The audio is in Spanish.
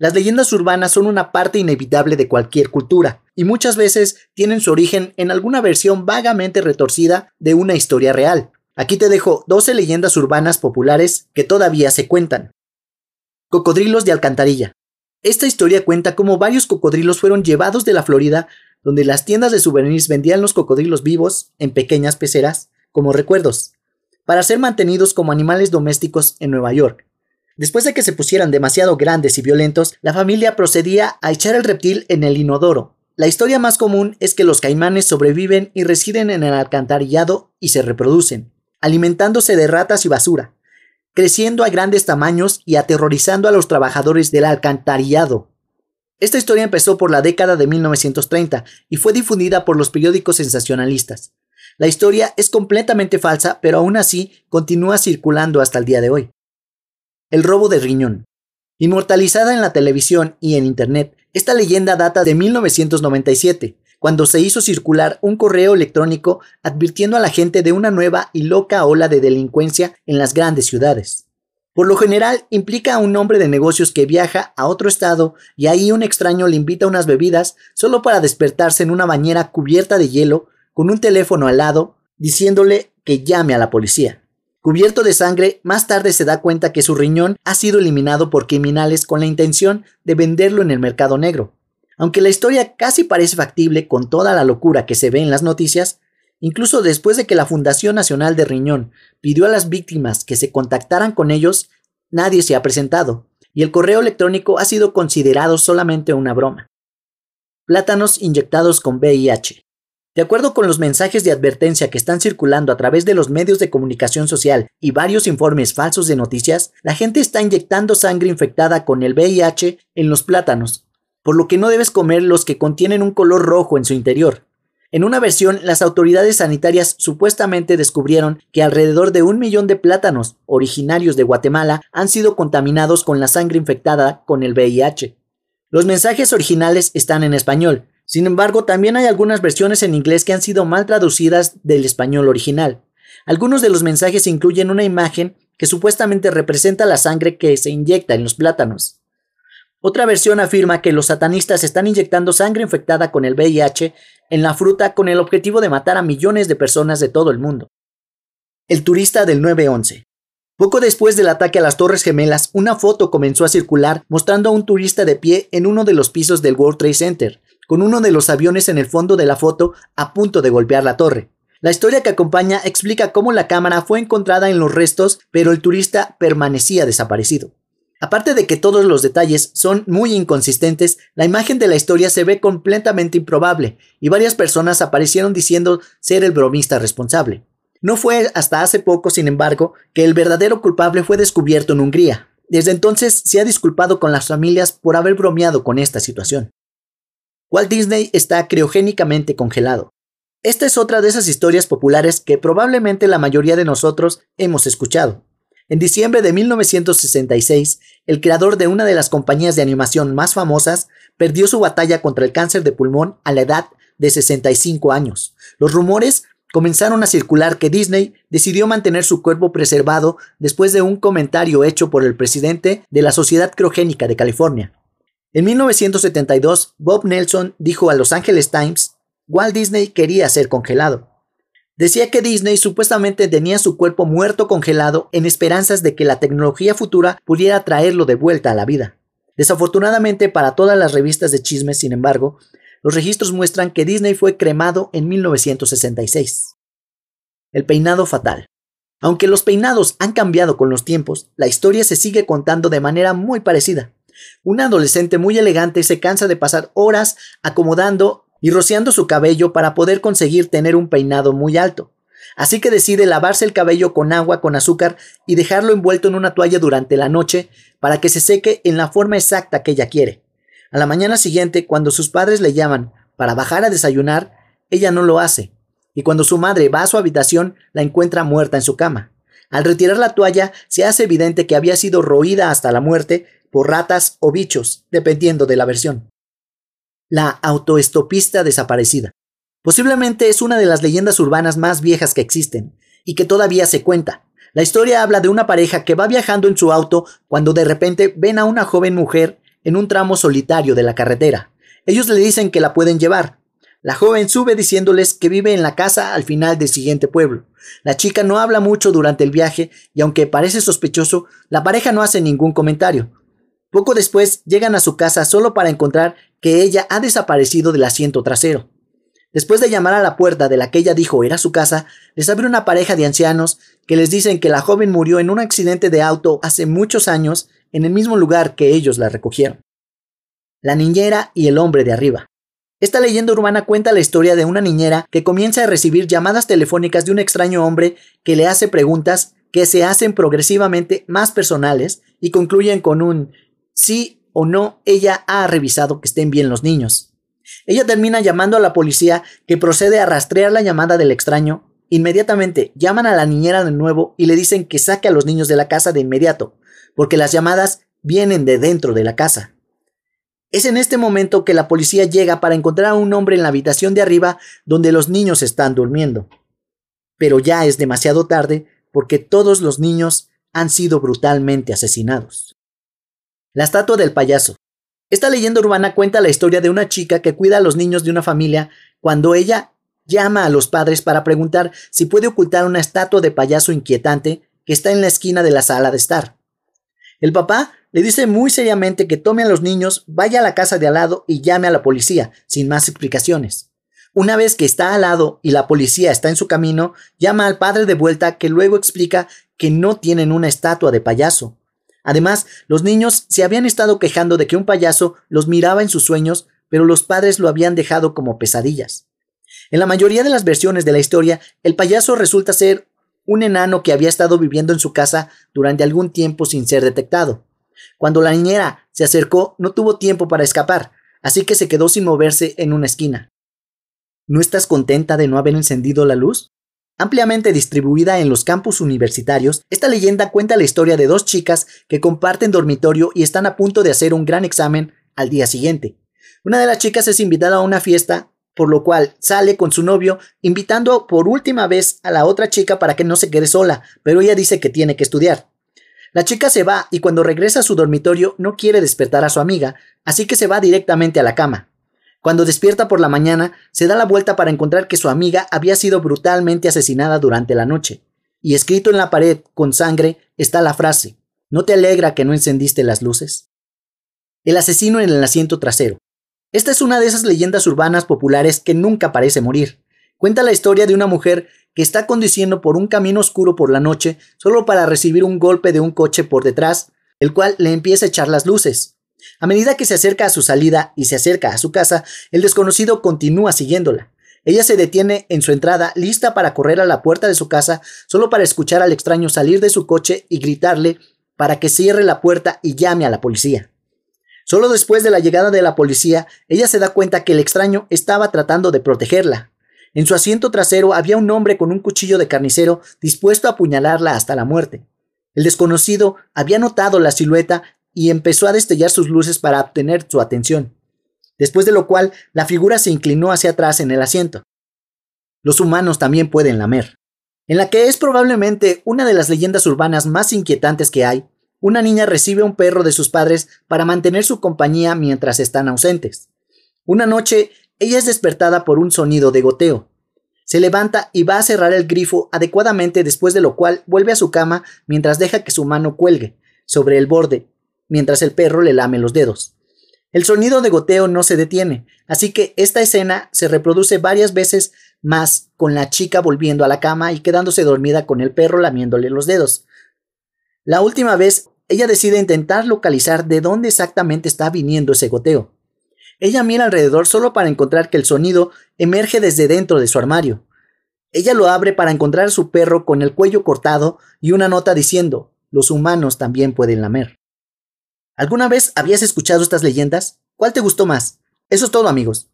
Las leyendas urbanas son una parte inevitable de cualquier cultura, y muchas veces tienen su origen en alguna versión vagamente retorcida de una historia real. Aquí te dejo 12 leyendas urbanas populares que todavía se cuentan. Cocodrilos de Alcantarilla. Esta historia cuenta cómo varios cocodrilos fueron llevados de la Florida, donde las tiendas de souvenirs vendían los cocodrilos vivos en pequeñas peceras como recuerdos, para ser mantenidos como animales domésticos en Nueva York. Después de que se pusieran demasiado grandes y violentos, la familia procedía a echar el reptil en el inodoro. La historia más común es que los caimanes sobreviven y residen en el alcantarillado y se reproducen, alimentándose de ratas y basura, creciendo a grandes tamaños y aterrorizando a los trabajadores del alcantarillado. Esta historia empezó por la década de 1930 y fue difundida por los periódicos sensacionalistas. La historia es completamente falsa, pero aún así continúa circulando hasta el día de hoy. El robo de riñón. Inmortalizada en la televisión y en Internet, esta leyenda data de 1997, cuando se hizo circular un correo electrónico advirtiendo a la gente de una nueva y loca ola de delincuencia en las grandes ciudades. Por lo general implica a un hombre de negocios que viaja a otro estado y ahí un extraño le invita unas bebidas solo para despertarse en una bañera cubierta de hielo con un teléfono al lado diciéndole que llame a la policía. Cubierto de sangre, más tarde se da cuenta que su riñón ha sido eliminado por criminales con la intención de venderlo en el mercado negro. Aunque la historia casi parece factible con toda la locura que se ve en las noticias, incluso después de que la Fundación Nacional de Riñón pidió a las víctimas que se contactaran con ellos, nadie se ha presentado, y el correo electrónico ha sido considerado solamente una broma. Plátanos inyectados con VIH. De acuerdo con los mensajes de advertencia que están circulando a través de los medios de comunicación social y varios informes falsos de noticias, la gente está inyectando sangre infectada con el VIH en los plátanos, por lo que no debes comer los que contienen un color rojo en su interior. En una versión, las autoridades sanitarias supuestamente descubrieron que alrededor de un millón de plátanos originarios de Guatemala han sido contaminados con la sangre infectada con el VIH. Los mensajes originales están en español, sin embargo, también hay algunas versiones en inglés que han sido mal traducidas del español original. Algunos de los mensajes incluyen una imagen que supuestamente representa la sangre que se inyecta en los plátanos. Otra versión afirma que los satanistas están inyectando sangre infectada con el VIH en la fruta con el objetivo de matar a millones de personas de todo el mundo. El turista del 911. Poco después del ataque a las Torres Gemelas, una foto comenzó a circular mostrando a un turista de pie en uno de los pisos del World Trade Center, con uno de los aviones en el fondo de la foto a punto de golpear la torre. La historia que acompaña explica cómo la cámara fue encontrada en los restos, pero el turista permanecía desaparecido. Aparte de que todos los detalles son muy inconsistentes, la imagen de la historia se ve completamente improbable, y varias personas aparecieron diciendo ser el bromista responsable. No fue hasta hace poco, sin embargo, que el verdadero culpable fue descubierto en Hungría. Desde entonces se ha disculpado con las familias por haber bromeado con esta situación. Walt Disney está criogénicamente congelado. Esta es otra de esas historias populares que probablemente la mayoría de nosotros hemos escuchado. En diciembre de 1966, el creador de una de las compañías de animación más famosas perdió su batalla contra el cáncer de pulmón a la edad de 65 años. Los rumores comenzaron a circular que Disney decidió mantener su cuerpo preservado después de un comentario hecho por el presidente de la Sociedad Criogénica de California. En 1972, Bob Nelson dijo a Los Angeles Times, Walt Disney quería ser congelado. Decía que Disney supuestamente tenía su cuerpo muerto congelado en esperanzas de que la tecnología futura pudiera traerlo de vuelta a la vida. Desafortunadamente para todas las revistas de chismes, sin embargo, los registros muestran que Disney fue cremado en 1966. El peinado fatal. Aunque los peinados han cambiado con los tiempos, la historia se sigue contando de manera muy parecida. Un adolescente muy elegante se cansa de pasar horas acomodando y rociando su cabello para poder conseguir tener un peinado muy alto. Así que decide lavarse el cabello con agua con azúcar y dejarlo envuelto en una toalla durante la noche para que se seque en la forma exacta que ella quiere. A la mañana siguiente, cuando sus padres le llaman para bajar a desayunar, ella no lo hace, y cuando su madre va a su habitación, la encuentra muerta en su cama. Al retirar la toalla, se hace evidente que había sido roída hasta la muerte por ratas o bichos, dependiendo de la versión. La autoestopista desaparecida. Posiblemente es una de las leyendas urbanas más viejas que existen, y que todavía se cuenta. La historia habla de una pareja que va viajando en su auto cuando de repente ven a una joven mujer en un tramo solitario de la carretera. Ellos le dicen que la pueden llevar. La joven sube diciéndoles que vive en la casa al final del siguiente pueblo. La chica no habla mucho durante el viaje y aunque parece sospechoso, la pareja no hace ningún comentario. Poco después llegan a su casa solo para encontrar que ella ha desaparecido del asiento trasero. Después de llamar a la puerta de la que ella dijo era su casa, les abre una pareja de ancianos que les dicen que la joven murió en un accidente de auto hace muchos años en el mismo lugar que ellos la recogieron. La niñera y el hombre de arriba. Esta leyenda urbana cuenta la historia de una niñera que comienza a recibir llamadas telefónicas de un extraño hombre que le hace preguntas que se hacen progresivamente más personales y concluyen con un sí o no ella ha revisado que estén bien los niños. Ella termina llamando a la policía que procede a rastrear la llamada del extraño. Inmediatamente llaman a la niñera de nuevo y le dicen que saque a los niños de la casa de inmediato, porque las llamadas vienen de dentro de la casa. Es en este momento que la policía llega para encontrar a un hombre en la habitación de arriba donde los niños están durmiendo. Pero ya es demasiado tarde porque todos los niños han sido brutalmente asesinados. La estatua del payaso. Esta leyenda urbana cuenta la historia de una chica que cuida a los niños de una familia cuando ella llama a los padres para preguntar si puede ocultar una estatua de payaso inquietante que está en la esquina de la sala de estar. El papá le dice muy seriamente que tome a los niños, vaya a la casa de al lado y llame a la policía, sin más explicaciones. Una vez que está al lado y la policía está en su camino, llama al padre de vuelta que luego explica que no tienen una estatua de payaso, Además, los niños se habían estado quejando de que un payaso los miraba en sus sueños, pero los padres lo habían dejado como pesadillas. En la mayoría de las versiones de la historia, el payaso resulta ser un enano que había estado viviendo en su casa durante algún tiempo sin ser detectado. Cuando la niñera se acercó, no tuvo tiempo para escapar, así que se quedó sin moverse en una esquina. ¿No estás contenta de no haber encendido la luz? Ampliamente distribuida en los campus universitarios, esta leyenda cuenta la historia de dos chicas que comparten dormitorio y están a punto de hacer un gran examen al día siguiente. Una de las chicas es invitada a una fiesta, por lo cual sale con su novio, invitando por última vez a la otra chica para que no se quede sola, pero ella dice que tiene que estudiar. La chica se va y cuando regresa a su dormitorio no quiere despertar a su amiga, así que se va directamente a la cama. Cuando despierta por la mañana, se da la vuelta para encontrar que su amiga había sido brutalmente asesinada durante la noche. Y escrito en la pared, con sangre, está la frase, ¿No te alegra que no encendiste las luces? El asesino en el asiento trasero. Esta es una de esas leyendas urbanas populares que nunca parece morir. Cuenta la historia de una mujer que está conduciendo por un camino oscuro por la noche solo para recibir un golpe de un coche por detrás, el cual le empieza a echar las luces. A medida que se acerca a su salida y se acerca a su casa, el desconocido continúa siguiéndola. Ella se detiene en su entrada, lista para correr a la puerta de su casa, solo para escuchar al extraño salir de su coche y gritarle para que cierre la puerta y llame a la policía. Solo después de la llegada de la policía, ella se da cuenta que el extraño estaba tratando de protegerla. En su asiento trasero había un hombre con un cuchillo de carnicero dispuesto a apuñalarla hasta la muerte. El desconocido había notado la silueta y empezó a destellar sus luces para obtener su atención, después de lo cual la figura se inclinó hacia atrás en el asiento. Los humanos también pueden lamer. En la que es probablemente una de las leyendas urbanas más inquietantes que hay, una niña recibe a un perro de sus padres para mantener su compañía mientras están ausentes. Una noche, ella es despertada por un sonido de goteo. Se levanta y va a cerrar el grifo adecuadamente después de lo cual vuelve a su cama mientras deja que su mano cuelgue sobre el borde mientras el perro le lame los dedos. El sonido de goteo no se detiene, así que esta escena se reproduce varias veces más con la chica volviendo a la cama y quedándose dormida con el perro lamiéndole los dedos. La última vez, ella decide intentar localizar de dónde exactamente está viniendo ese goteo. Ella mira alrededor solo para encontrar que el sonido emerge desde dentro de su armario. Ella lo abre para encontrar a su perro con el cuello cortado y una nota diciendo, los humanos también pueden lamer. ¿Alguna vez habías escuchado estas leyendas? ¿Cuál te gustó más? Eso es todo amigos.